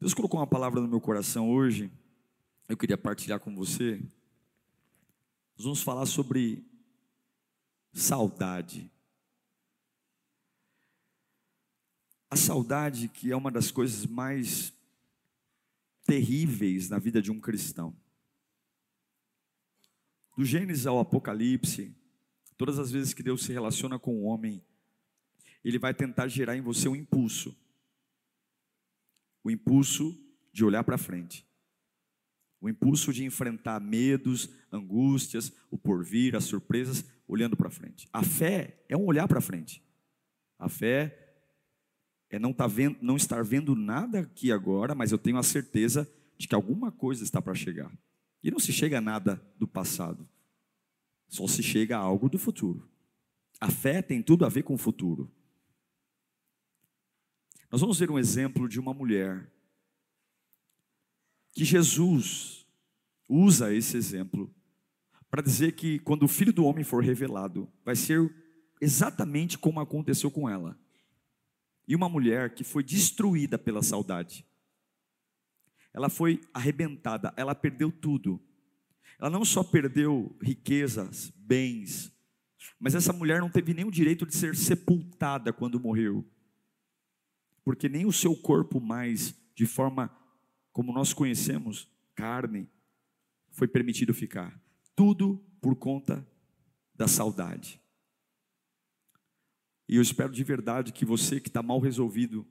Deus colocou uma palavra no meu coração hoje, eu queria partilhar com você. Nós vamos falar sobre saudade. A saudade, que é uma das coisas mais terríveis na vida de um cristão. Do Gênesis ao Apocalipse, todas as vezes que Deus se relaciona com o homem, ele vai tentar gerar em você um impulso. O impulso de olhar para frente. O impulso de enfrentar medos, angústias, o porvir, as surpresas, olhando para frente. A fé é um olhar para frente. A fé é não, tá vendo, não estar vendo nada aqui agora, mas eu tenho a certeza de que alguma coisa está para chegar. E não se chega a nada do passado, só se chega a algo do futuro. A fé tem tudo a ver com o futuro. Nós vamos ver um exemplo de uma mulher que Jesus usa esse exemplo para dizer que quando o filho do homem for revelado, vai ser exatamente como aconteceu com ela e uma mulher que foi destruída pela saudade. Ela foi arrebentada, ela perdeu tudo. Ela não só perdeu riquezas, bens, mas essa mulher não teve nenhum direito de ser sepultada quando morreu. Porque nem o seu corpo mais, de forma como nós conhecemos, carne, foi permitido ficar. Tudo por conta da saudade. E eu espero de verdade que você que está mal resolvido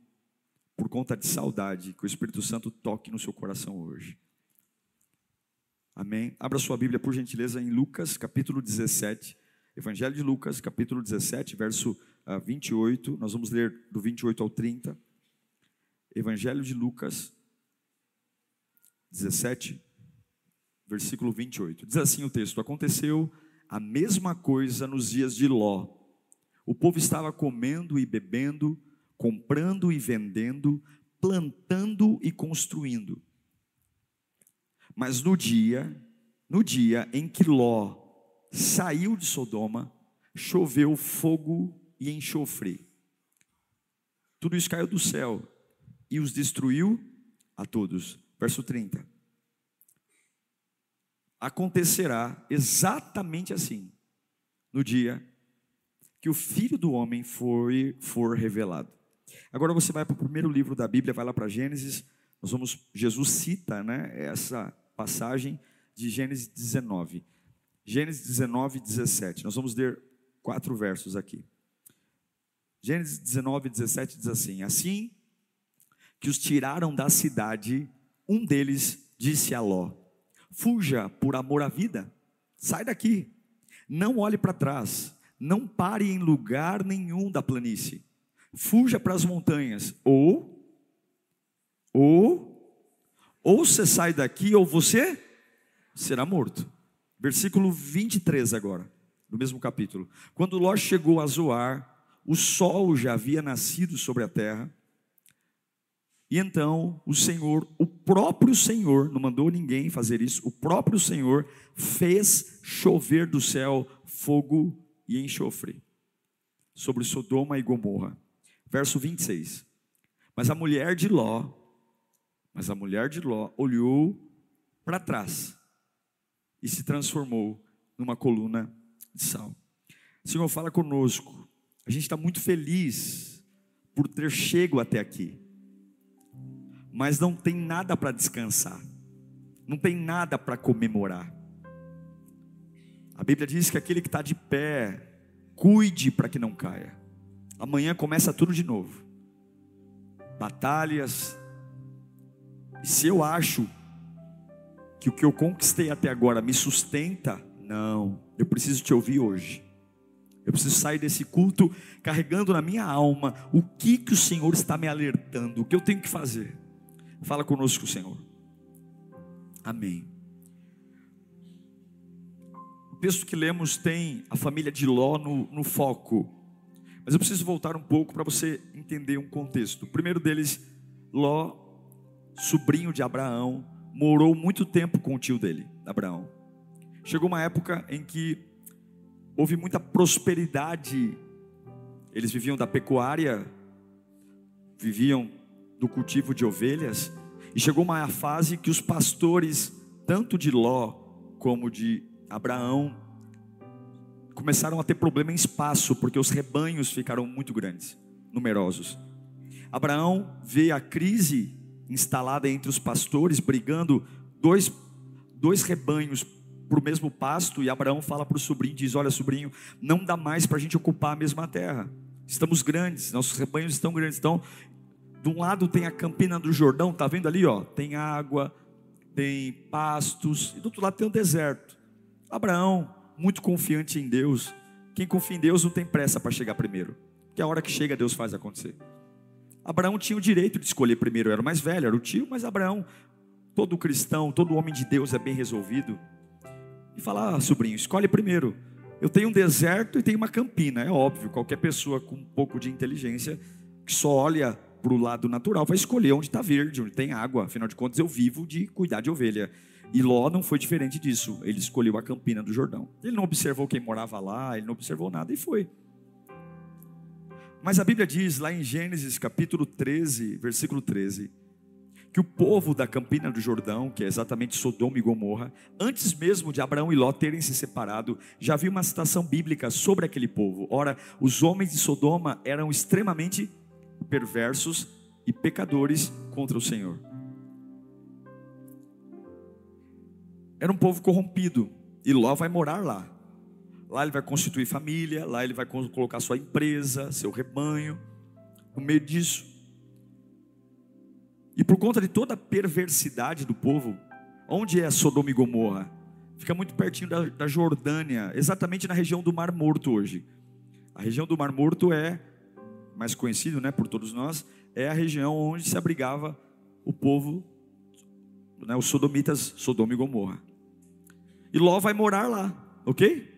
por conta de saudade, que o Espírito Santo toque no seu coração hoje. Amém? Abra sua Bíblia, por gentileza, em Lucas, capítulo 17. Evangelho de Lucas, capítulo 17, verso 28. Ah, Nós vamos ler do 28 ao 30. Evangelho de Lucas, 17, versículo 28. Diz assim o texto: Aconteceu a mesma coisa nos dias de Ló o povo estava comendo e bebendo, comprando e vendendo, plantando e construindo. Mas no dia, no dia em que Ló saiu de Sodoma, choveu fogo e enxofre. Tudo isso caiu do céu e os destruiu a todos. Verso 30. Acontecerá exatamente assim no dia que o Filho do Homem for, for revelado. Agora você vai para o primeiro livro da Bíblia, vai lá para Gênesis. Nós vamos, Jesus cita, né, essa passagem de Gênesis 19. Gênesis 19, 17. Nós vamos ler quatro versos aqui. Gênesis 19, 17 diz assim: Assim que os tiraram da cidade, um deles disse a Ló: Fuja por amor à vida, sai daqui, não olhe para trás não pare em lugar nenhum da planície. Fuja para as montanhas, ou ou ou você sai daqui ou você será morto. Versículo 23 agora, do mesmo capítulo. Quando Ló chegou a Zoar, o sol já havia nascido sobre a terra. E então o Senhor, o próprio Senhor, não mandou ninguém fazer isso, o próprio Senhor fez chover do céu fogo e enxofre sobre Sodoma e Gomorra. Verso 26. Mas a mulher de Ló, mas a mulher de Ló olhou para trás e se transformou numa coluna de sal. Senhor fala conosco. A gente está muito feliz por ter chego até aqui, mas não tem nada para descansar, não tem nada para comemorar. A Bíblia diz que aquele que está de pé, cuide para que não caia. Amanhã começa tudo de novo. Batalhas. E se eu acho que o que eu conquistei até agora me sustenta, não, eu preciso te ouvir hoje. Eu preciso sair desse culto carregando na minha alma o que que o Senhor está me alertando, o que eu tenho que fazer. Fala conosco, Senhor. Amém. O texto que lemos tem a família de Ló no, no foco, mas eu preciso voltar um pouco para você entender um contexto. O primeiro deles, Ló, sobrinho de Abraão, morou muito tempo com o tio dele, Abraão. Chegou uma época em que houve muita prosperidade. Eles viviam da pecuária, viviam do cultivo de ovelhas, e chegou uma fase que os pastores, tanto de Ló como de Abraão, começaram a ter problema em espaço, porque os rebanhos ficaram muito grandes, numerosos. Abraão vê a crise instalada entre os pastores, brigando dois, dois rebanhos para o mesmo pasto, e Abraão fala para o sobrinho, diz, olha sobrinho, não dá mais para a gente ocupar a mesma terra, estamos grandes, nossos rebanhos estão grandes, então, de um lado tem a campina do Jordão, tá vendo ali, ó, tem água, tem pastos, e do outro lado tem o deserto, Abraão, muito confiante em Deus, quem confia em Deus não tem pressa para chegar primeiro, porque a hora que chega Deus faz acontecer, Abraão tinha o direito de escolher primeiro, era o mais velho, era o tio, mas Abraão, todo cristão, todo homem de Deus é bem resolvido. E fala, ah, sobrinho, escolhe primeiro. Eu tenho um deserto e tenho uma campina, é óbvio, qualquer pessoa com um pouco de inteligência que só olha para o lado natural vai escolher onde está verde, onde tem água. Afinal de contas, eu vivo de cuidar de ovelha. E Ló não foi diferente disso. Ele escolheu a campina do Jordão. Ele não observou quem morava lá, ele não observou nada e foi. Mas a Bíblia diz lá em Gênesis capítulo 13, versículo 13, que o povo da Campina do Jordão, que é exatamente Sodoma e Gomorra, antes mesmo de Abraão e Ló terem se separado, já havia uma citação bíblica sobre aquele povo. Ora, os homens de Sodoma eram extremamente perversos e pecadores contra o Senhor. Era um povo corrompido, e Ló vai morar lá. Lá ele vai constituir família, lá ele vai colocar sua empresa, seu rebanho, no meio disso. E por conta de toda a perversidade do povo, onde é Sodoma e Gomorra? Fica muito pertinho da, da Jordânia, exatamente na região do Mar Morto hoje. A região do Mar Morto é mais conhecido, né, por todos nós, é a região onde se abrigava o povo, né, os sodomitas, Sodoma e Gomorra. E Ló vai morar lá, ok?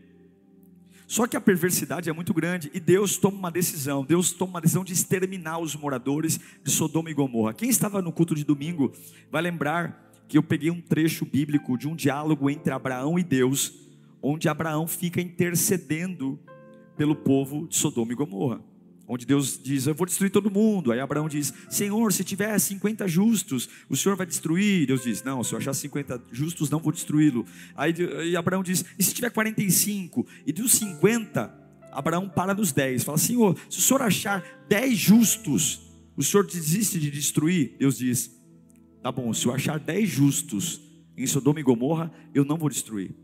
Só que a perversidade é muito grande e Deus toma uma decisão. Deus toma uma decisão de exterminar os moradores de Sodoma e Gomorra. Quem estava no culto de domingo vai lembrar que eu peguei um trecho bíblico de um diálogo entre Abraão e Deus, onde Abraão fica intercedendo pelo povo de Sodoma e Gomorra onde Deus diz: Eu vou destruir todo mundo. Aí Abraão diz: Senhor, se tiver 50 justos, o Senhor vai destruir. Deus diz: Não, se eu achar 50 justos, não vou destruí-lo. Aí, aí Abraão diz: E se tiver 45? E dos 50, Abraão para nos 10. Fala: Senhor, se o Senhor achar 10 justos, o Senhor desiste de destruir? Deus diz: Tá bom, se eu achar 10 justos em Sodoma e Gomorra, eu não vou destruir.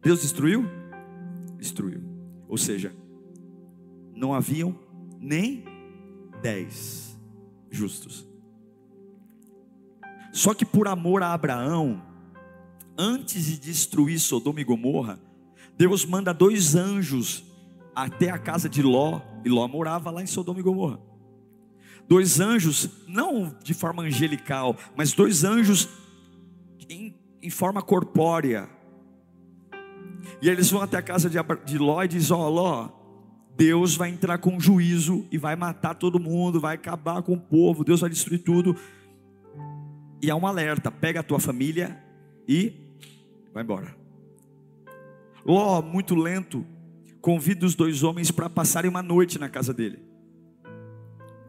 Deus destruiu? Destruiu. Ou seja, não haviam nem dez justos. Só que por amor a Abraão, antes de destruir Sodoma e Gomorra, Deus manda dois anjos até a casa de Ló, e Ló morava lá em Sodoma e Gomorra. Dois anjos, não de forma angelical, mas dois anjos em, em forma corpórea. E eles vão até a casa de, de Ló e dizem: Ó, oh, Ló, Deus vai entrar com juízo e vai matar todo mundo, vai acabar com o povo, Deus vai destruir tudo. E há um alerta: pega a tua família e vai embora. Ló, muito lento, convida os dois homens para passarem uma noite na casa dele.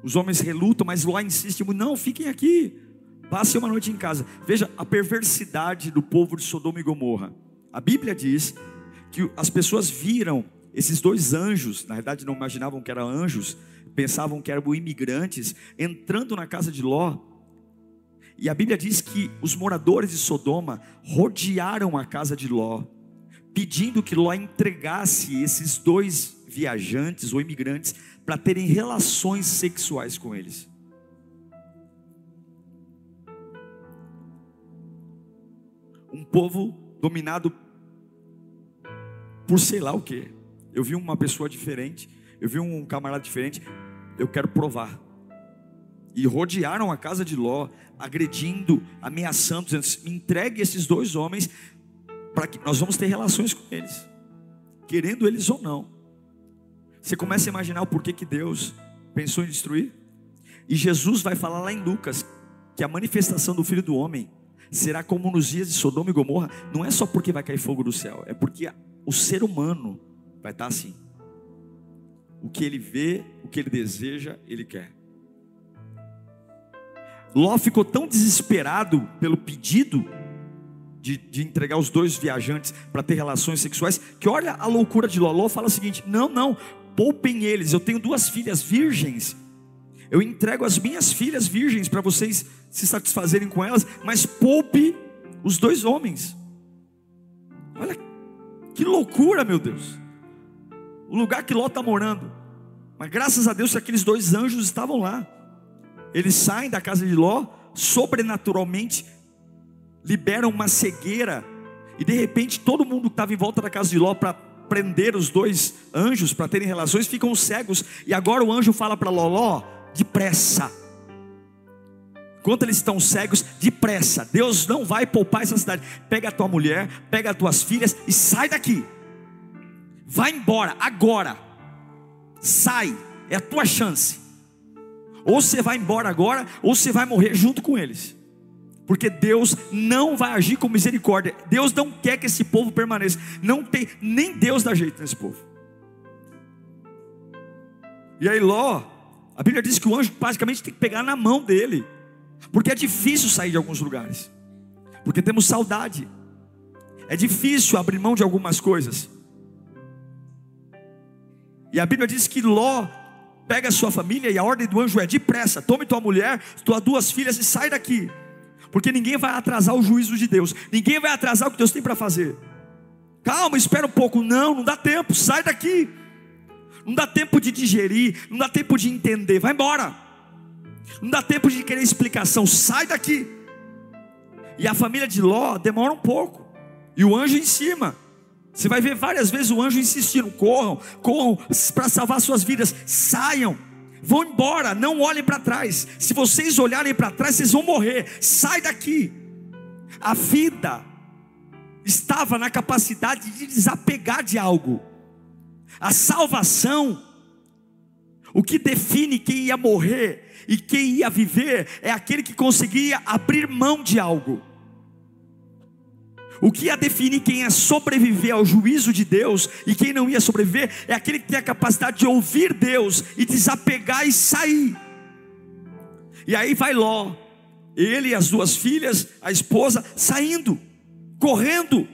Os homens relutam, mas Ló insiste: não, fiquem aqui, passem uma noite em casa. Veja a perversidade do povo de Sodoma e Gomorra. A Bíblia diz que as pessoas viram esses dois anjos, na verdade não imaginavam que eram anjos, pensavam que eram imigrantes, entrando na casa de Ló. E a Bíblia diz que os moradores de Sodoma rodearam a casa de Ló, pedindo que Ló entregasse esses dois viajantes ou imigrantes para terem relações sexuais com eles. Um povo dominado por sei lá o que. Eu vi uma pessoa diferente, eu vi um camarada diferente, eu quero provar. e rodearam a casa de Ló, agredindo, ameaçando, dizendo: me entregue esses dois homens, para que nós vamos ter relações com eles, querendo eles ou não. Você começa a imaginar o porquê que Deus pensou em destruir? E Jesus vai falar lá em Lucas que a manifestação do Filho do Homem será como nos dias de Sodoma e Gomorra, não é só porque vai cair fogo do céu, é porque o ser humano vai estar assim. O que ele vê, o que ele deseja, ele quer. Ló ficou tão desesperado pelo pedido de, de entregar os dois viajantes para ter relações sexuais, que olha a loucura de Ló. Ló fala o seguinte: não, não, poupem eles. Eu tenho duas filhas virgens. Eu entrego as minhas filhas virgens para vocês se satisfazerem com elas, mas poupe os dois homens. Olha que loucura, meu Deus. O lugar que Ló está morando. Mas graças a Deus que aqueles dois anjos estavam lá. Eles saem da casa de Ló, sobrenaturalmente liberam uma cegueira, e de repente todo mundo que estava em volta da casa de Ló para prender os dois anjos para terem relações ficam cegos, e agora o anjo fala para Ló: Ló, depressa. Enquanto eles estão cegos, depressa. Deus não vai poupar essa cidade. Pega a tua mulher, pega as tuas filhas e sai daqui. Vai embora agora. Sai, é a tua chance. Ou você vai embora agora, ou você vai morrer junto com eles. Porque Deus não vai agir com misericórdia. Deus não quer que esse povo permaneça. Não tem, nem Deus dá jeito nesse povo. E aí Ló, a Bíblia diz que o anjo basicamente tem que pegar na mão dele. Porque é difícil sair de alguns lugares. Porque temos saudade. É difícil abrir mão de algumas coisas. E a Bíblia diz que Ló pega a sua família e a ordem do anjo é: depressa, tome tua mulher, tuas duas filhas e sai daqui. Porque ninguém vai atrasar o juízo de Deus, ninguém vai atrasar o que Deus tem para fazer. Calma, espera um pouco. Não, não dá tempo, sai daqui. Não dá tempo de digerir, não dá tempo de entender, vai embora. Não dá tempo de querer explicação, sai daqui. E a família de Ló demora um pouco, e o anjo em cima. Você vai ver várias vezes o anjo insistindo: corram, corram para salvar suas vidas, saiam, vão embora, não olhem para trás. Se vocês olharem para trás, vocês vão morrer. Sai daqui. A vida estava na capacidade de desapegar de algo. A salvação, o que define quem ia morrer e quem ia viver, é aquele que conseguia abrir mão de algo. O que ia definir quem ia sobreviver ao juízo de Deus e quem não ia sobreviver é aquele que tem a capacidade de ouvir Deus e desapegar e sair. E aí vai Ló, ele e as duas filhas, a esposa, saindo, correndo.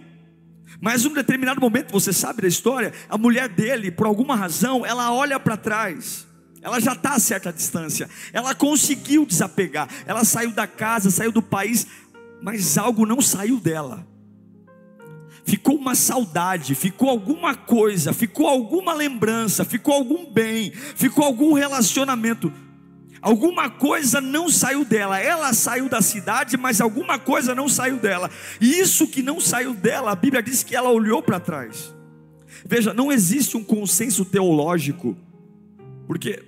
Mas num determinado momento, você sabe da história, a mulher dele, por alguma razão, ela olha para trás. Ela já está a certa distância. Ela conseguiu desapegar. Ela saiu da casa, saiu do país, mas algo não saiu dela ficou uma saudade, ficou alguma coisa, ficou alguma lembrança, ficou algum bem, ficou algum relacionamento. Alguma coisa não saiu dela. Ela saiu da cidade, mas alguma coisa não saiu dela. E isso que não saiu dela, a Bíblia diz que ela olhou para trás. Veja, não existe um consenso teológico, porque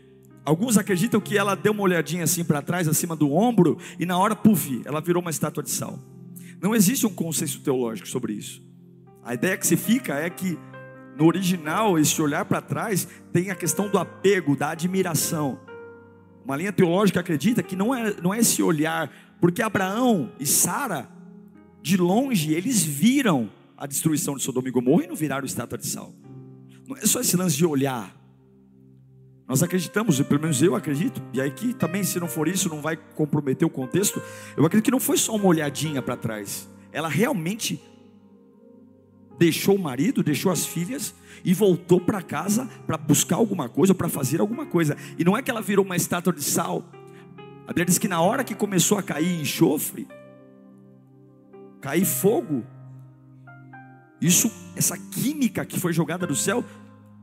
alguns acreditam que ela deu uma olhadinha assim para trás, acima do ombro, e na hora, puf, ela virou uma estátua de sal. Não existe um consenso teológico sobre isso. A ideia que se fica é que no original, esse olhar para trás tem a questão do apego, da admiração. Uma linha teológica acredita que não é, não é esse olhar, porque Abraão e Sara, de longe, eles viram a destruição de Sodoma e Gomorra e não viraram estátua de sal. Não é só esse lance de olhar. Nós acreditamos, pelo menos eu acredito, e aí que também, se não for isso, não vai comprometer o contexto. Eu acredito que não foi só uma olhadinha para trás. Ela realmente deixou o marido, deixou as filhas e voltou para casa para buscar alguma coisa, para fazer alguma coisa. E não é que ela virou uma estátua de sal. A Bíblia diz que na hora que começou a cair enxofre, cair fogo, isso, essa química que foi jogada do céu,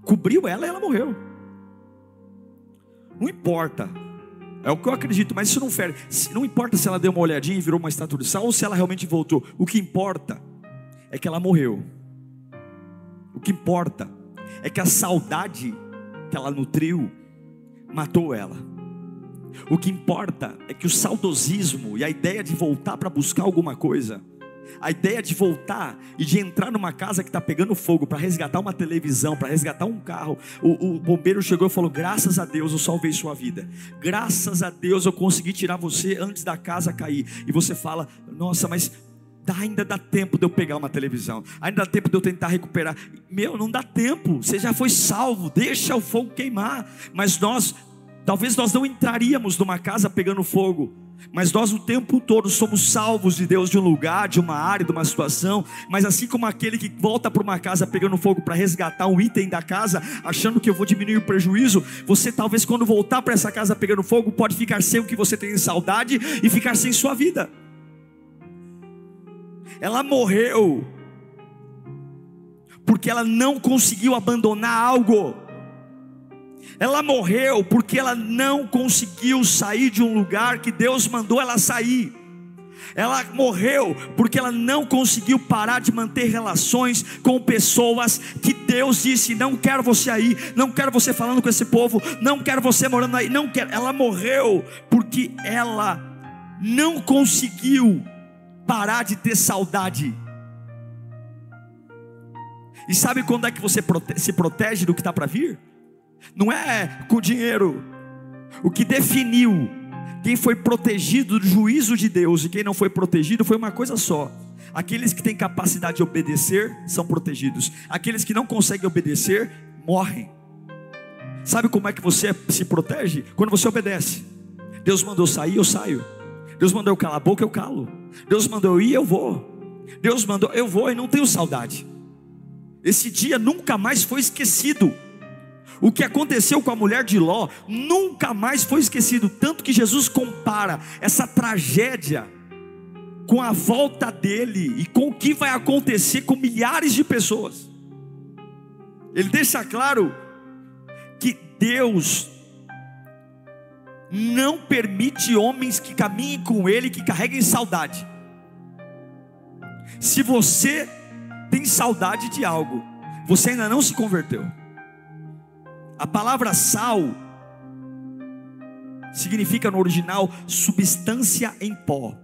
cobriu ela e ela morreu. Não importa, é o que eu acredito, mas isso não fere. Não importa se ela deu uma olhadinha e virou uma estátua de sal ou se ela realmente voltou. O que importa é que ela morreu. O que importa é que a saudade que ela nutriu matou ela. O que importa é que o saudosismo e a ideia de voltar para buscar alguma coisa, a ideia de voltar e de entrar numa casa que está pegando fogo para resgatar uma televisão, para resgatar um carro. O, o, bombeiro chegou e falou: Graças a Deus eu salvei sua vida. Graças a Deus eu consegui tirar você antes da casa cair. E você fala: Nossa, mas ainda dá tempo de eu pegar uma televisão, ainda dá tempo de eu tentar recuperar. Meu, não dá tempo, você já foi salvo, deixa o fogo queimar. Mas nós, talvez nós não entraríamos numa casa pegando fogo, mas nós o tempo todo somos salvos de Deus de um lugar, de uma área, de uma situação. Mas assim como aquele que volta para uma casa pegando fogo para resgatar um item da casa, achando que eu vou diminuir o prejuízo, você talvez quando voltar para essa casa pegando fogo, pode ficar sem o que você tem em saudade e ficar sem sua vida. Ela morreu porque ela não conseguiu abandonar algo. Ela morreu porque ela não conseguiu sair de um lugar que Deus mandou ela sair. Ela morreu porque ela não conseguiu parar de manter relações com pessoas que Deus disse: Não quero você aí, não quero você falando com esse povo, não quero você morando aí, não quero. Ela morreu porque ela não conseguiu parar de ter saudade. E sabe quando é que você se protege do que está para vir? Não é com dinheiro. O que definiu quem foi protegido do juízo de Deus e quem não foi protegido foi uma coisa só. Aqueles que têm capacidade de obedecer são protegidos. Aqueles que não conseguem obedecer morrem. Sabe como é que você se protege? Quando você obedece. Deus mandou sair, eu saio. Deus mandou eu calar a boca, eu calo. Deus mandou eu ir, eu vou. Deus mandou, eu vou e não tenho saudade. Esse dia nunca mais foi esquecido. O que aconteceu com a mulher de Ló nunca mais foi esquecido. Tanto que Jesus compara essa tragédia com a volta dele e com o que vai acontecer com milhares de pessoas. Ele deixa claro que Deus não permite homens que caminhem com Ele, que carreguem saudade. Se você tem saudade de algo, você ainda não se converteu. A palavra sal significa no original substância em pó.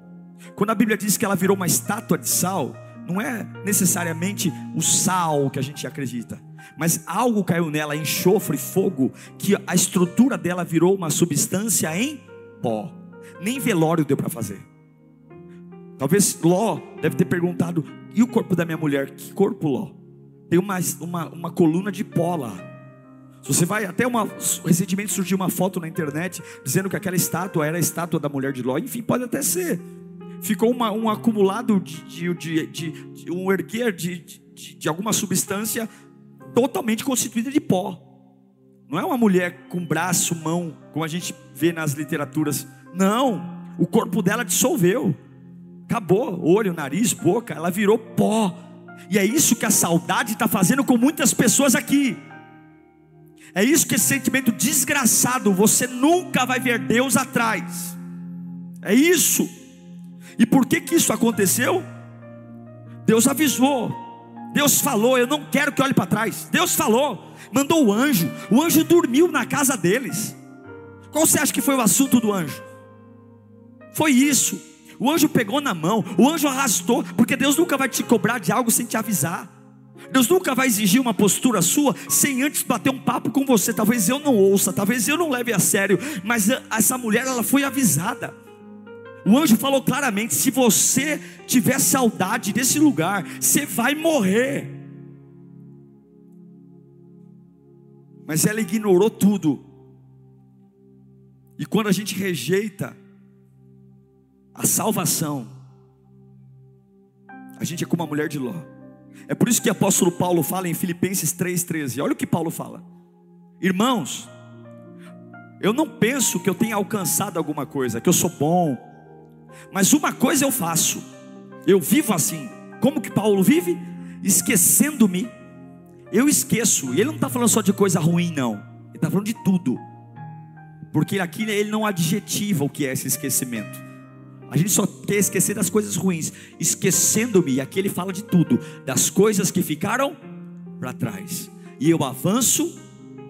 Quando a Bíblia diz que ela virou uma estátua de sal, não é necessariamente o sal que a gente acredita mas algo caiu nela, enxofre, fogo, que a estrutura dela virou uma substância em pó. Nem velório deu para fazer. Talvez Ló deve ter perguntado: e o corpo da minha mulher? Que corpo, Ló? Tem uma, uma, uma coluna de pó lá. Se você vai até uma. Recentemente surgiu uma foto na internet dizendo que aquela estátua era a estátua da mulher de Ló. Enfim, pode até ser. Ficou uma, um acumulado de, de, de, de um erguer de, alguma substância totalmente constituída de pó. Não é uma mulher com braço, mão, como a gente vê nas literaturas. Não, o corpo dela dissolveu. Acabou, olho, nariz, boca, ela virou pó. E é isso que a saudade está fazendo com muitas pessoas aqui. É isso que esse sentimento desgraçado, você nunca vai ver Deus atrás. É isso. E por que que isso aconteceu? Deus avisou. Deus falou, eu não quero que olhe para trás. Deus falou, mandou o anjo. O anjo dormiu na casa deles. Qual você acha que foi o assunto do anjo? Foi isso. O anjo pegou na mão, o anjo arrastou, porque Deus nunca vai te cobrar de algo sem te avisar. Deus nunca vai exigir uma postura sua sem antes bater um papo com você. Talvez eu não ouça, talvez eu não leve a sério, mas essa mulher ela foi avisada. O anjo falou claramente: se você tiver saudade desse lugar, você vai morrer. Mas ela ignorou tudo. E quando a gente rejeita a salvação, a gente é como a mulher de Ló. É por isso que o apóstolo Paulo fala em Filipenses 3,13. Olha o que Paulo fala: Irmãos, eu não penso que eu tenha alcançado alguma coisa, que eu sou bom, mas uma coisa eu faço, eu vivo assim. Como que Paulo vive? Esquecendo-me, eu esqueço. E ele não está falando só de coisa ruim, não. Ele está falando de tudo. Porque aqui ele não adjetiva o que é esse esquecimento. A gente só quer esquecer das coisas ruins. Esquecendo-me, aqui ele fala de tudo, das coisas que ficaram para trás. E eu avanço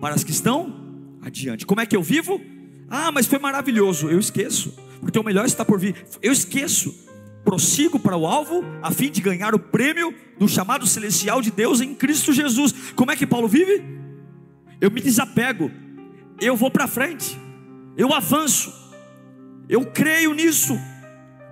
para as que estão adiante. Como é que eu vivo? Ah, mas foi maravilhoso. Eu esqueço, porque o melhor está por vir. Eu esqueço. Prossigo para o alvo a fim de ganhar o prêmio do chamado celestial de Deus em Cristo Jesus. Como é que Paulo vive? Eu me desapego, eu vou para frente, eu avanço, eu creio nisso.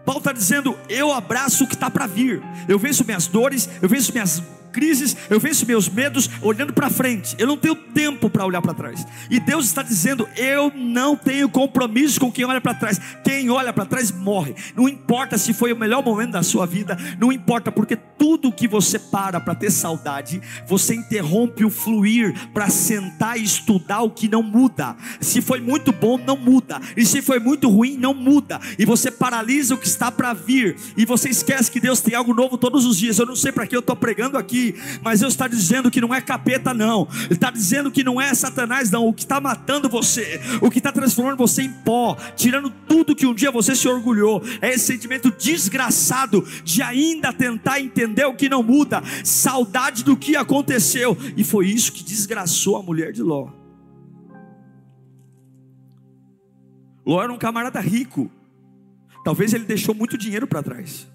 Paulo está dizendo: eu abraço o que está para vir, eu venço minhas dores, eu venço minhas crises, eu venço meus medos olhando para frente. Eu não tenho tempo para olhar para trás. E Deus está dizendo: eu não tenho compromisso com quem olha para trás. Quem olha para trás morre. Não importa se foi o melhor momento da sua vida, não importa porque tudo que você para para ter saudade, você interrompe o fluir para sentar e estudar o que não muda. Se foi muito bom, não muda. E se foi muito ruim, não muda. E você paralisa o que está para vir. E você esquece que Deus tem algo novo todos os dias. Eu não sei para que eu estou pregando aqui mas Deus está dizendo que não é capeta, não. Ele está dizendo que não é Satanás, não. O que está matando você, o que está transformando você em pó, tirando tudo que um dia você se orgulhou, é esse sentimento desgraçado de ainda tentar entender o que não muda, saudade do que aconteceu, e foi isso que desgraçou a mulher de Ló. Ló era um camarada rico, talvez ele deixou muito dinheiro para trás.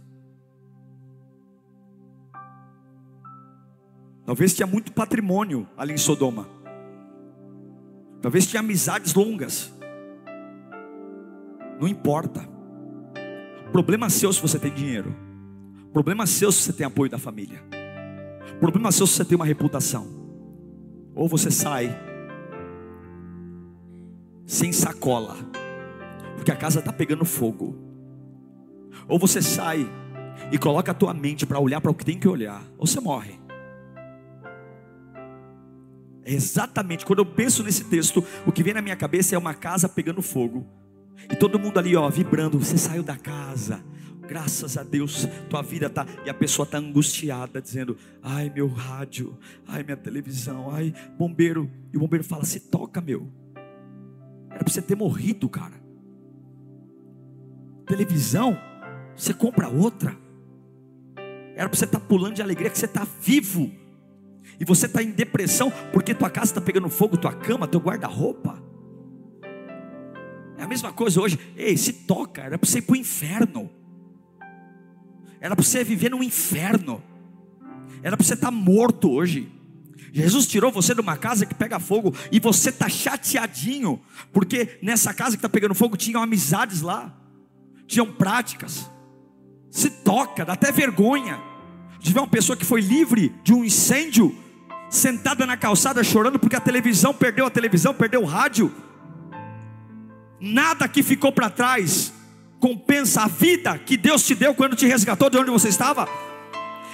Talvez tinha muito patrimônio ali em Sodoma. Talvez tinha amizades longas. Não importa. Problema seu se você tem dinheiro. Problema seu se você tem apoio da família. Problema seu se você tem uma reputação. Ou você sai sem sacola, porque a casa está pegando fogo. Ou você sai e coloca a tua mente para olhar para o que tem que olhar, ou você morre. Exatamente, quando eu penso nesse texto, o que vem na minha cabeça é uma casa pegando fogo. E todo mundo ali, ó, vibrando. Você saiu da casa. Graças a Deus, tua vida tá. E a pessoa tá angustiada, dizendo: Ai, meu rádio, ai, minha televisão, ai, bombeiro. E o bombeiro fala: Se toca, meu. Era para você ter morrido, cara. Televisão, você compra outra. Era para você estar tá pulando de alegria que você está vivo e você está em depressão porque tua casa está pegando fogo, tua cama, teu guarda-roupa. É a mesma coisa hoje. Ei, se toca, era para você ir para o inferno. Era para você viver no inferno. Era para você estar tá morto hoje. Jesus tirou você de uma casa que pega fogo e você está chateadinho, porque nessa casa que está pegando fogo tinham amizades lá, tinham práticas. Se toca, dá até vergonha de ver uma pessoa que foi livre de um incêndio sentada na calçada chorando porque a televisão perdeu a televisão, perdeu o rádio. Nada que ficou para trás compensa a vida que Deus te deu quando te resgatou de onde você estava.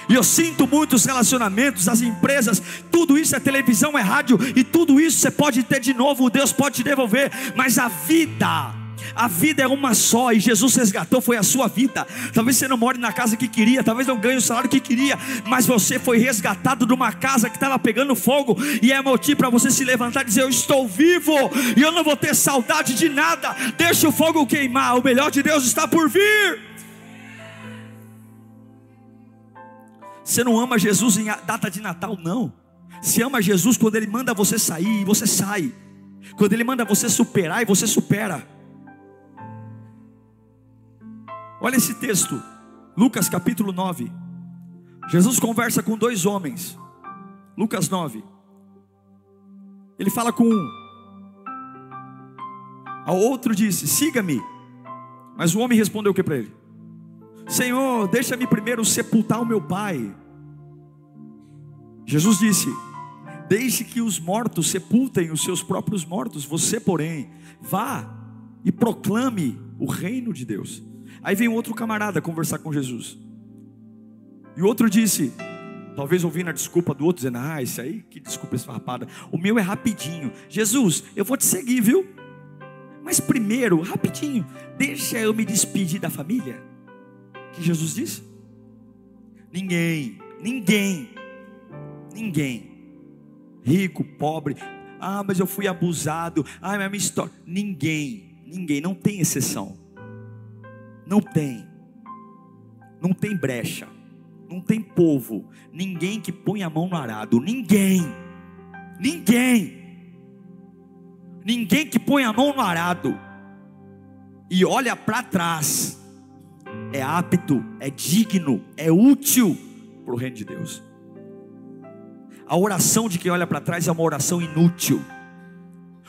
E eu sinto muitos relacionamentos, as empresas, tudo isso é televisão, é rádio, e tudo isso você pode ter de novo, Deus pode te devolver, mas a vida, a vida é uma só e Jesus resgatou, foi a sua vida. Talvez você não more na casa que queria, talvez não ganhe o salário que queria, mas você foi resgatado de uma casa que estava pegando fogo e é motivo para você se levantar e dizer: Eu estou vivo e eu não vou ter saudade de nada. Deixa o fogo queimar, o melhor de Deus está por vir. Você não ama Jesus em data de Natal, não. Você ama Jesus quando Ele manda você sair e você sai. Quando Ele manda você superar e você supera. Olha esse texto, Lucas capítulo 9. Jesus conversa com dois homens. Lucas 9. Ele fala com um. Ao outro disse: Siga-me. Mas o homem respondeu o que para ele? Senhor, deixa-me primeiro sepultar o meu pai. Jesus disse: Deixe que os mortos sepultem os seus próprios mortos. Você, porém, vá e proclame o reino de Deus. Aí vem outro camarada conversar com Jesus. E o outro disse, talvez ouvindo a desculpa do outro, dizendo: Ah, isso aí, que desculpa esfarrapada. O meu é rapidinho. Jesus, eu vou te seguir, viu? Mas primeiro, rapidinho, deixa eu me despedir da família. Que Jesus disse? Ninguém, ninguém, ninguém, rico, pobre, ah, mas eu fui abusado, ah, mas a minha história. Ninguém, ninguém, não tem exceção. Não tem. Não tem brecha. Não tem povo. Ninguém que põe a mão no arado. Ninguém. Ninguém. Ninguém que põe a mão no arado e olha para trás é apto, é digno, é útil para o reino de Deus. A oração de quem olha para trás é uma oração inútil.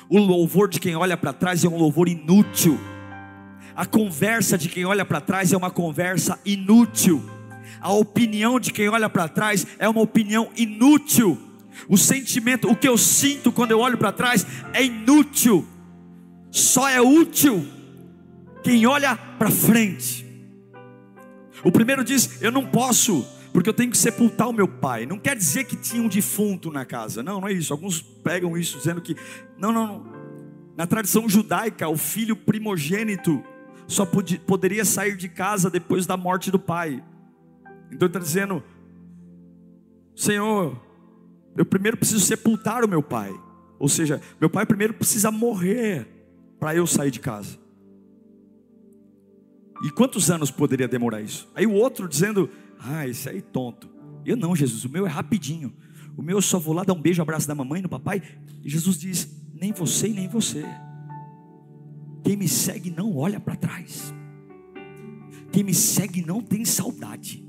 O louvor de quem olha para trás é um louvor inútil. A conversa de quem olha para trás é uma conversa inútil. A opinião de quem olha para trás é uma opinião inútil. O sentimento, o que eu sinto quando eu olho para trás é inútil. Só é útil quem olha para frente. O primeiro diz: Eu não posso, porque eu tenho que sepultar o meu pai. Não quer dizer que tinha um defunto na casa. Não, não é isso. Alguns pegam isso dizendo que. Não, não, não. Na tradição judaica, o filho primogênito só podia, poderia sair de casa depois da morte do pai. Então ele está dizendo: Senhor, eu primeiro preciso sepultar o meu pai. Ou seja, meu pai primeiro precisa morrer para eu sair de casa. E quantos anos poderia demorar isso? Aí o outro dizendo: Ah, esse aí tonto. Eu não, Jesus, o meu é rapidinho. O meu eu só vou lá dar um beijo, abraço da mamãe, no papai. E Jesus diz: Nem você e nem você. Quem me segue não olha para trás. Quem me segue não tem saudade.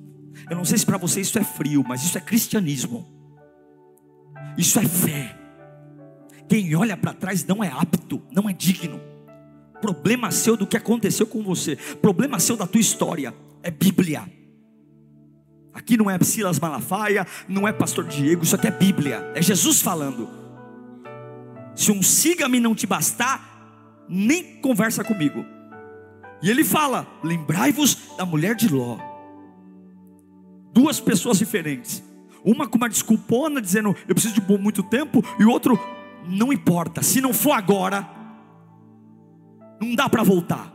Eu não sei se para você isso é frio, mas isso é cristianismo. Isso é fé. Quem olha para trás não é apto, não é digno. Problema seu do que aconteceu com você, problema seu da tua história, é Bíblia. Aqui não é Silas Malafaia, não é Pastor Diego, isso aqui é Bíblia, é Jesus falando. Se um siga-me não te bastar, nem conversa comigo. E ele fala: lembrai-vos da mulher de Ló. Duas pessoas diferentes. Uma com uma desculpona, dizendo eu preciso de muito tempo, e o outro, não importa, se não for agora, não dá para voltar.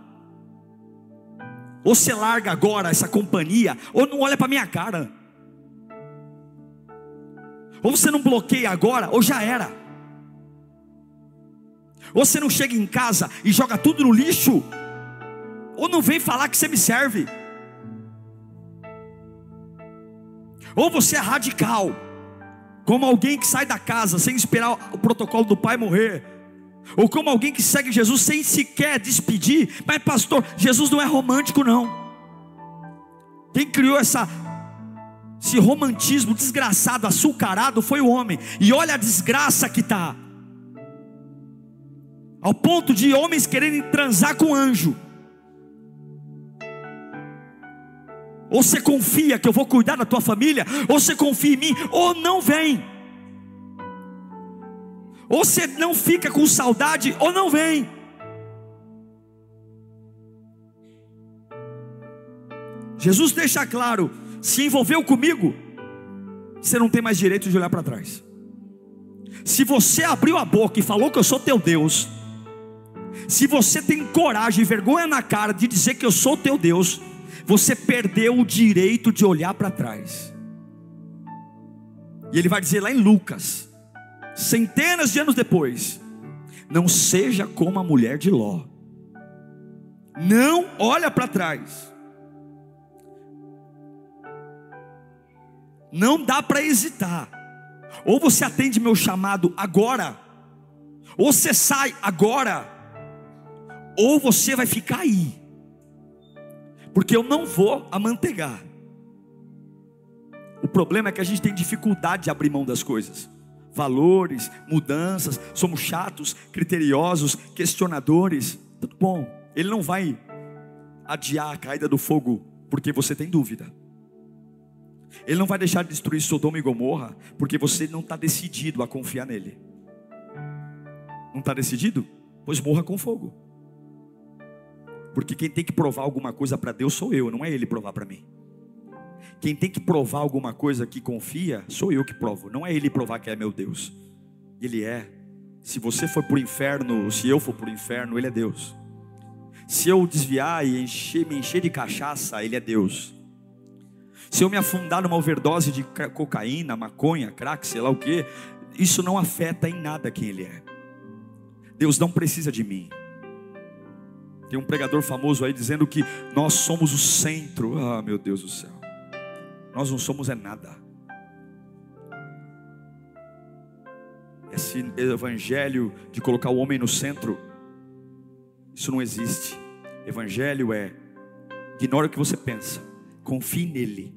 Ou você larga agora essa companhia, ou não olha para minha cara. Ou você não bloqueia agora, ou já era. Ou você não chega em casa e joga tudo no lixo, ou não vem falar que você me serve. Ou você é radical, como alguém que sai da casa sem esperar o protocolo do pai morrer, ou como alguém que segue Jesus sem sequer despedir. Mas, pastor, Jesus não é romântico, não. Quem criou essa, esse romantismo desgraçado, açucarado, foi o homem. E olha a desgraça que está. Ao ponto de homens quererem transar com anjo. Ou você confia que eu vou cuidar da tua família, ou você confia em mim, ou não vem. Ou você não fica com saudade, ou não vem. Jesus deixa claro: se envolveu comigo, você não tem mais direito de olhar para trás. Se você abriu a boca e falou que eu sou teu Deus, se você tem coragem e vergonha na cara de dizer que eu sou teu Deus, você perdeu o direito de olhar para trás. E ele vai dizer lá em Lucas, centenas de anos depois: Não seja como a mulher de Ló, não olha para trás, não dá para hesitar, ou você atende meu chamado agora, ou você sai agora, ou você vai ficar aí porque eu não vou amantegar. O problema é que a gente tem dificuldade de abrir mão das coisas. Valores, mudanças, somos chatos, criteriosos, questionadores. Tudo bom, ele não vai adiar a caída do fogo porque você tem dúvida. Ele não vai deixar de destruir Sodoma e Gomorra porque você não está decidido a confiar nele. Não está decidido? Pois morra com fogo. Porque quem tem que provar alguma coisa para Deus sou eu, não é Ele provar para mim. Quem tem que provar alguma coisa que confia, sou eu que provo, não é Ele provar que é meu Deus. Ele é. Se você for para o inferno, se eu for para o inferno, Ele é Deus. Se eu desviar e encher, me encher de cachaça, Ele é Deus. Se eu me afundar numa overdose de cocaína, maconha, crack, sei lá o que, isso não afeta em nada quem Ele é. Deus não precisa de mim. Tem um pregador famoso aí dizendo que nós somos o centro. Ah, meu Deus do céu. Nós não somos é nada. Esse evangelho de colocar o homem no centro, isso não existe. Evangelho é ignore o que você pensa, confie nele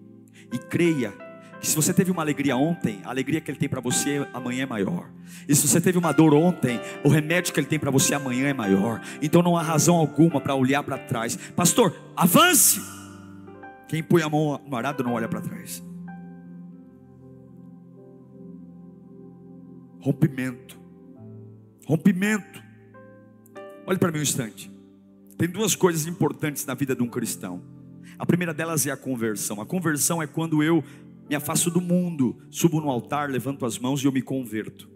e creia que se você teve uma alegria ontem, a alegria que ele tem para você amanhã é maior. E se você teve uma dor ontem, o remédio que ele tem para você amanhã é maior. Então não há razão alguma para olhar para trás. Pastor, avance. Quem põe a mão no arado não olha para trás. Rompimento. Rompimento. Olhe para mim um instante. Tem duas coisas importantes na vida de um cristão. A primeira delas é a conversão. A conversão é quando eu me afasto do mundo, subo no altar, levanto as mãos e eu me converto.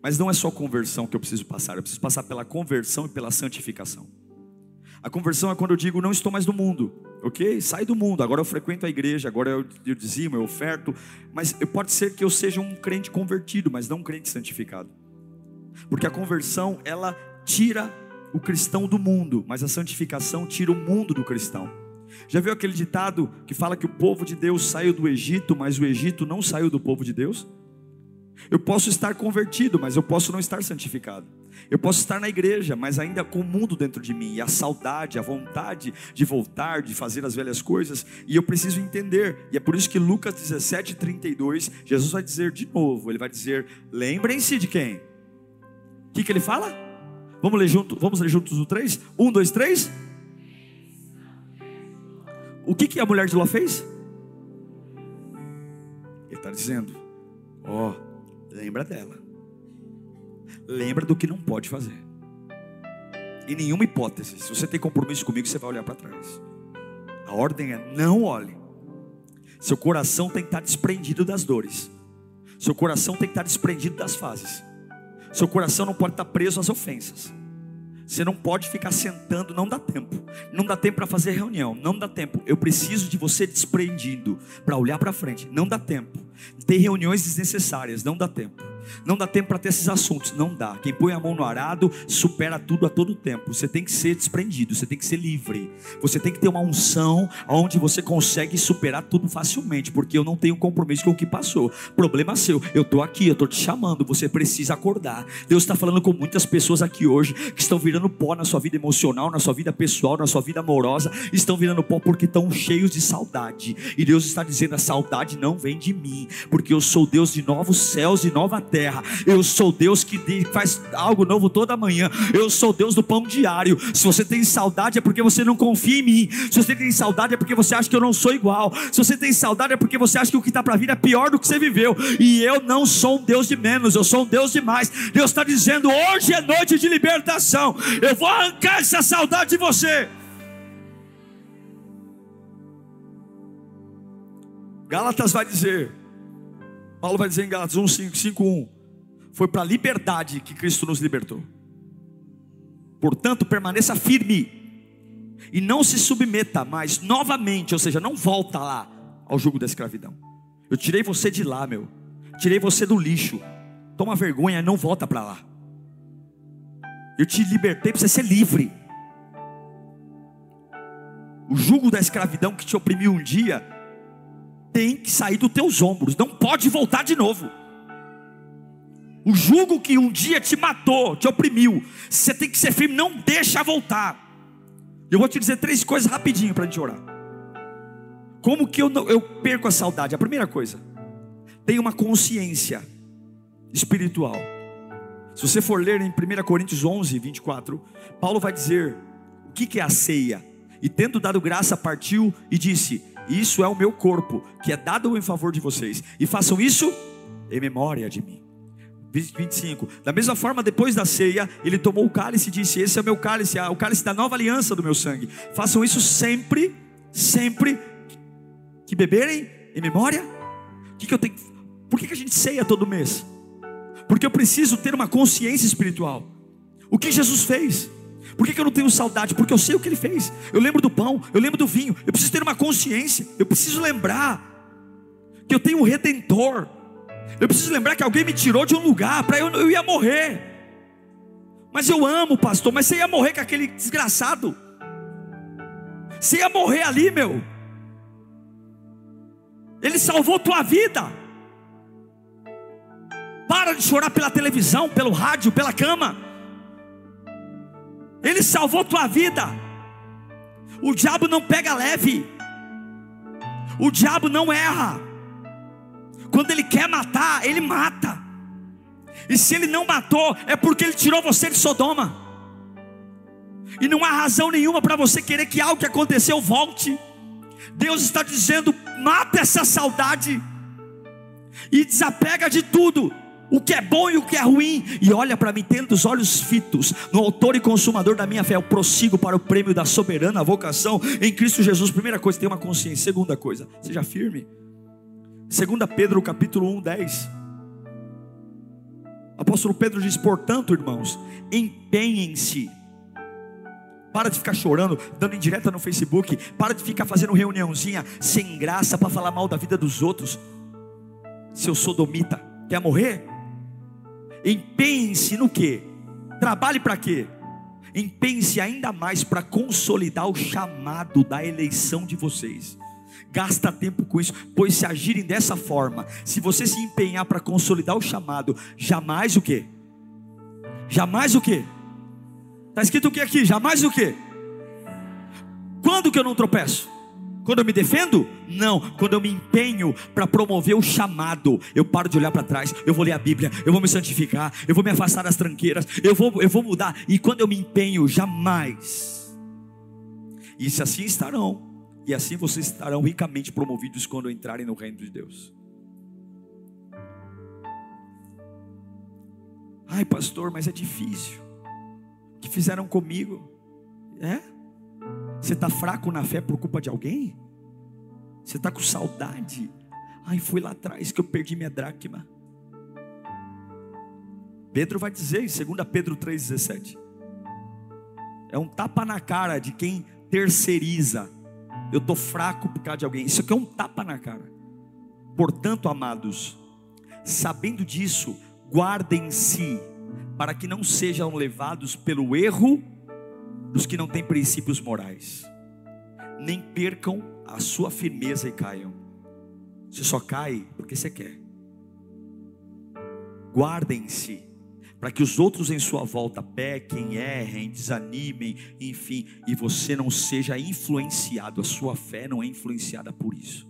Mas não é só conversão que eu preciso passar, eu preciso passar pela conversão e pela santificação. A conversão é quando eu digo, não estou mais no mundo, ok? Sai do mundo, agora eu frequento a igreja, agora eu, eu dizimo, eu oferto, mas pode ser que eu seja um crente convertido, mas não um crente santificado. Porque a conversão, ela tira o cristão do mundo, mas a santificação tira o mundo do cristão. Já viu aquele ditado que fala que o povo de Deus saiu do Egito, mas o Egito não saiu do povo de Deus? Eu posso estar convertido, mas eu posso não estar santificado. Eu posso estar na igreja, mas ainda com o mundo dentro de mim, e a saudade, a vontade de voltar, de fazer as velhas coisas, e eu preciso entender. E é por isso que Lucas 17, 32, Jesus vai dizer de novo: Ele vai dizer, lembrem-se de quem? O que, que ele fala? Vamos ler, junto, vamos ler juntos o 3? 1, 2, 3. O que, que a mulher de Ló fez? Ele está dizendo: Ó, oh, lembra dela. Lembra do que não pode fazer. Em nenhuma hipótese, se você tem compromisso comigo, você vai olhar para trás. A ordem é: não olhe. Seu coração tem que estar desprendido das dores. Seu coração tem que estar desprendido das fases. Seu coração não pode estar preso às ofensas. Você não pode ficar sentando, não dá tempo. Não dá tempo para fazer reunião, não dá tempo. Eu preciso de você desprendido para olhar para frente. Não dá tempo. Ter reuniões desnecessárias, não dá tempo. Não dá tempo para ter esses assuntos, não dá. Quem põe a mão no arado supera tudo a todo tempo. Você tem que ser desprendido, você tem que ser livre. Você tem que ter uma unção onde você consegue superar tudo facilmente, porque eu não tenho compromisso com o que passou. Problema seu. Eu estou aqui, eu estou te chamando. Você precisa acordar. Deus está falando com muitas pessoas aqui hoje que estão virando pó na sua vida emocional, na sua vida pessoal, na sua vida amorosa. Estão virando pó porque estão cheios de saudade. E Deus está dizendo: a saudade não vem de mim, porque eu sou Deus de novos céus e nova terra. Eu sou Deus que faz algo novo toda manhã. Eu sou Deus do pão diário. Se você tem saudade é porque você não confia em mim. Se você tem saudade é porque você acha que eu não sou igual. Se você tem saudade é porque você acha que o que está para vir é pior do que você viveu. E eu não sou um Deus de menos, eu sou um Deus de mais. Deus está dizendo: hoje é noite de libertação. Eu vou arrancar essa saudade de você. Gálatas vai dizer, Paulo vai dizer em Gálatas 1, 5, 5, 1. Foi para a liberdade que Cristo nos libertou. Portanto, permaneça firme e não se submeta mais novamente, ou seja, não volta lá ao jugo da escravidão. Eu tirei você de lá, meu. Tirei você do lixo. Toma vergonha, não volta para lá. Eu te libertei para você ser livre. O jugo da escravidão que te oprimiu um dia tem que sair dos teus ombros, não pode voltar de novo. O jugo que um dia te matou, te oprimiu, você tem que ser firme, não deixa voltar. Eu vou te dizer três coisas rapidinho para a gente orar. Como que eu, eu perco a saudade? A primeira coisa, tem uma consciência espiritual. Se você for ler em 1 Coríntios 11, 24, Paulo vai dizer o que, que é a ceia. E tendo dado graça, partiu e disse: Isso é o meu corpo, que é dado em favor de vocês. E façam isso em memória de mim. 25. Da mesma forma, depois da ceia, ele tomou o cálice e disse: Esse é o meu cálice, o cálice da nova aliança do meu sangue. Façam isso sempre, sempre que beberem em memória. Que, que eu tenho? Por que, que a gente ceia todo mês? Porque eu preciso ter uma consciência espiritual. O que Jesus fez? Por que, que eu não tenho saudade? Porque eu sei o que ele fez. Eu lembro do pão, eu lembro do vinho. Eu preciso ter uma consciência. Eu preciso lembrar que eu tenho um redentor eu preciso lembrar que alguém me tirou de um lugar para eu, eu ia morrer. Mas eu amo, pastor. Mas você ia morrer com aquele desgraçado. Você ia morrer ali, meu. Ele salvou tua vida. Para de chorar pela televisão, pelo rádio, pela cama. Ele salvou tua vida. O diabo não pega leve. O diabo não erra. Quando ele quer matar, ele mata. E se ele não matou, é porque ele tirou você de Sodoma. E não há razão nenhuma para você querer que algo que aconteceu volte. Deus está dizendo: mata essa saudade e desapega de tudo o que é bom e o que é ruim, e olha para mim, tendo os olhos fitos no autor e consumador da minha fé, eu prossigo para o prêmio da soberana vocação em Cristo Jesus. Primeira coisa, tenha uma consciência. Segunda coisa, seja firme. Segunda Pedro capítulo 1, 10. Apóstolo Pedro diz: portanto, irmãos, empenhem-se. Para de ficar chorando, dando indireta no Facebook. Para de ficar fazendo reuniãozinha sem graça para falar mal da vida dos outros. Seu sodomita, quer morrer? Empenhe-se no que? Trabalhe para quê? Empenhe-se ainda mais para consolidar o chamado da eleição de vocês. Gasta tempo com isso, pois se agirem dessa forma, se você se empenhar para consolidar o chamado, jamais o que? Jamais o que? Está escrito o que aqui? Jamais o que? Quando que eu não tropeço? Quando eu me defendo? Não. Quando eu me empenho para promover o chamado, eu paro de olhar para trás, eu vou ler a Bíblia, eu vou me santificar, eu vou me afastar das tranqueiras, eu vou, eu vou mudar. E quando eu me empenho, jamais. E se assim estarão, e assim vocês estarão ricamente promovidos quando entrarem no reino de Deus. Ai, pastor, mas é difícil. O que fizeram comigo? É? Você está fraco na fé por culpa de alguém? Você está com saudade? Ai, foi lá atrás que eu perdi minha dracma. Pedro vai dizer em 2 Pedro 3,17: É um tapa na cara de quem terceiriza. Eu estou fraco por causa de alguém. Isso aqui é um tapa na cara. Portanto, amados, sabendo disso, guardem-se, para que não sejam levados pelo erro dos que não têm princípios morais, nem percam a sua firmeza e caiam. Você só cai porque você quer. Guardem-se para que os outros em sua volta pequem, errem, desanimem, enfim, e você não seja influenciado, a sua fé não é influenciada por isso.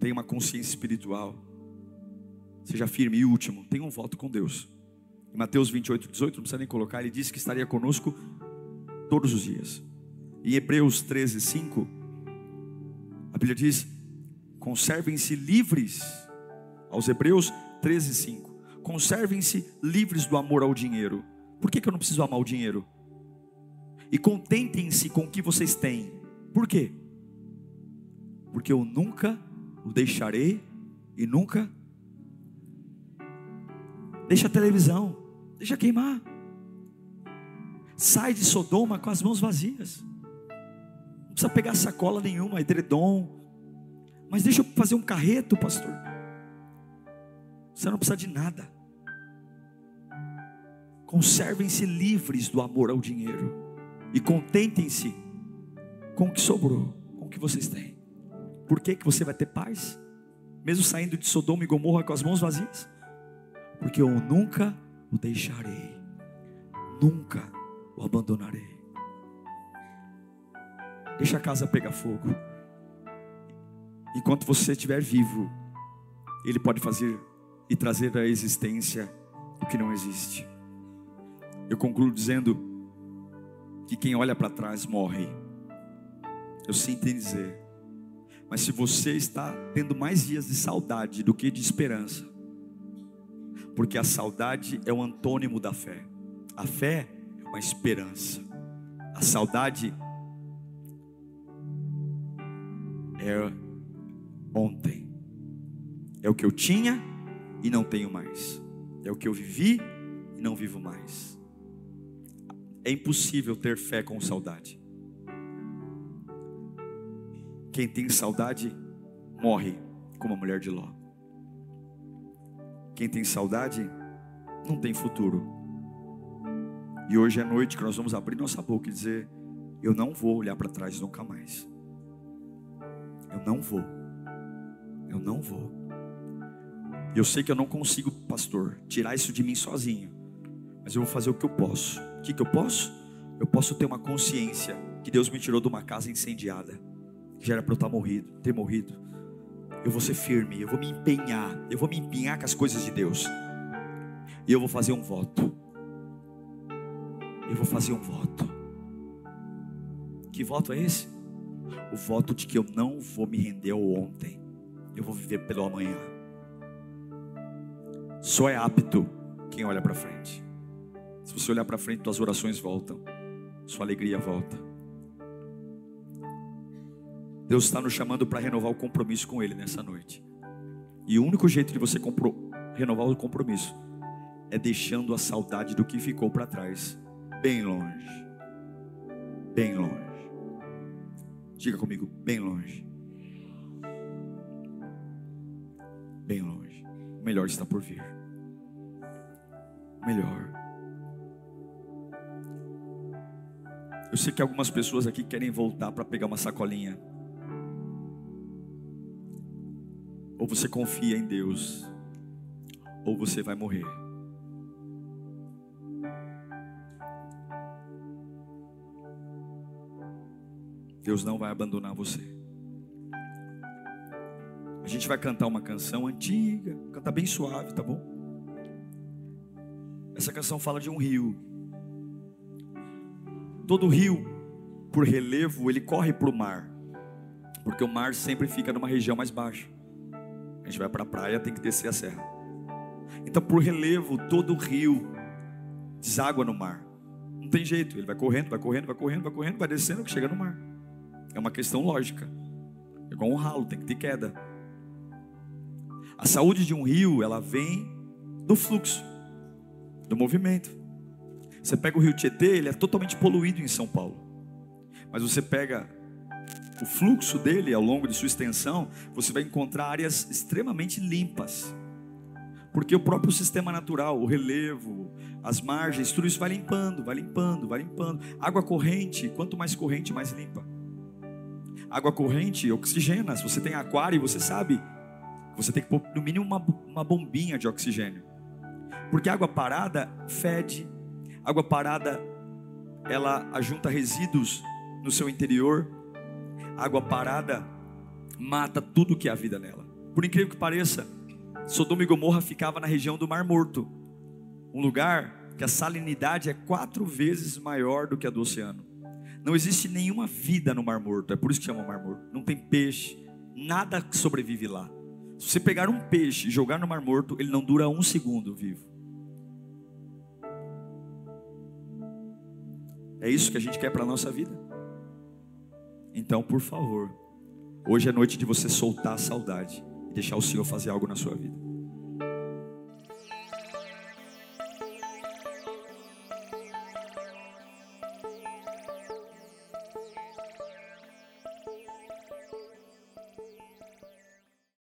Tenha uma consciência espiritual, seja firme e último, tenha um voto com Deus. Em Mateus 28, 18, não precisa nem colocar, ele disse que estaria conosco todos os dias. Em Hebreus 13, 5, a Bíblia diz: conservem-se livres. Aos Hebreus 13, 5. Conservem-se livres do amor ao dinheiro. Por que, que eu não preciso amar o dinheiro? E contentem-se com o que vocês têm. Por quê? Porque eu nunca o deixarei e nunca. Deixa a televisão. Deixa queimar. Sai de Sodoma com as mãos vazias. Não precisa pegar sacola nenhuma, edredom. Mas deixa eu fazer um carreto, pastor. Você não precisa de nada. Conservem-se livres do amor ao dinheiro. E contentem-se com o que sobrou, com o que vocês têm. Por que, que você vai ter paz? Mesmo saindo de Sodoma e Gomorra com as mãos vazias? Porque eu nunca o deixarei, nunca o abandonarei. Deixa a casa pegar fogo. Enquanto você estiver vivo, Ele pode fazer e trazer à existência o que não existe. Eu concluo dizendo que quem olha para trás morre. Eu sinto em dizer. Mas se você está tendo mais dias de saudade do que de esperança, porque a saudade é o antônimo da fé. A fé é uma esperança. A saudade é ontem. É o que eu tinha e não tenho mais. É o que eu vivi e não vivo mais. É impossível ter fé com saudade. Quem tem saudade morre como a mulher de Ló. Quem tem saudade não tem futuro. E hoje é noite que nós vamos abrir nossa boca e dizer: Eu não vou olhar para trás nunca mais. Eu não vou. Eu não vou. Eu sei que eu não consigo, pastor, tirar isso de mim sozinho. Mas eu vou fazer o que eu posso. O que, que eu posso? Eu posso ter uma consciência que Deus me tirou de uma casa incendiada, que já era para eu estar morrido, ter morrido. Eu vou ser firme, eu vou me empenhar, eu vou me empenhar com as coisas de Deus. E eu vou fazer um voto. Eu vou fazer um voto. Que voto é esse? O voto de que eu não vou me render ao ontem. Eu vou viver pelo amanhã. Só é apto quem olha para frente. Se você olhar para frente, suas orações voltam. Sua alegria volta. Deus está nos chamando para renovar o compromisso com Ele nessa noite. E o único jeito de você renovar o compromisso é deixando a saudade do que ficou para trás, bem longe. Bem longe. Diga comigo, bem longe. Bem longe. O melhor está por vir. O melhor. Eu sei que algumas pessoas aqui querem voltar para pegar uma sacolinha. Ou você confia em Deus, ou você vai morrer. Deus não vai abandonar você. A gente vai cantar uma canção antiga, cantar bem suave, tá bom? Essa canção fala de um rio. Todo rio, por relevo, ele corre para o mar, porque o mar sempre fica numa região mais baixa. A gente vai para a praia, tem que descer a serra. Então, por relevo, todo o rio deságua no mar. Não tem jeito, ele vai correndo, vai correndo, vai correndo, vai correndo, vai descendo, que chega no mar. É uma questão lógica. É igual um ralo, tem que ter queda. A saúde de um rio, ela vem do fluxo, do movimento. Você pega o rio Tietê, ele é totalmente poluído em São Paulo. Mas você pega o fluxo dele ao longo de sua extensão, você vai encontrar áreas extremamente limpas. Porque o próprio sistema natural, o relevo, as margens, tudo isso vai limpando, vai limpando, vai limpando. Água corrente, quanto mais corrente, mais limpa. Água corrente oxigena. Se você tem aquário, você sabe. Você tem que pôr no mínimo uma, uma bombinha de oxigênio. Porque água parada fede. Água parada, ela ajunta resíduos no seu interior. Água parada mata tudo que há vida nela. Por incrível que pareça, Sodoma e Gomorra ficava na região do Mar Morto. Um lugar que a salinidade é quatro vezes maior do que a do oceano. Não existe nenhuma vida no Mar Morto, é por isso que chama Mar Morto. Não tem peixe, nada sobrevive lá. Se você pegar um peixe e jogar no Mar Morto, ele não dura um segundo vivo. É isso que a gente quer para a nossa vida. Então, por favor, hoje é noite de você soltar a saudade e deixar o Senhor fazer algo na sua vida.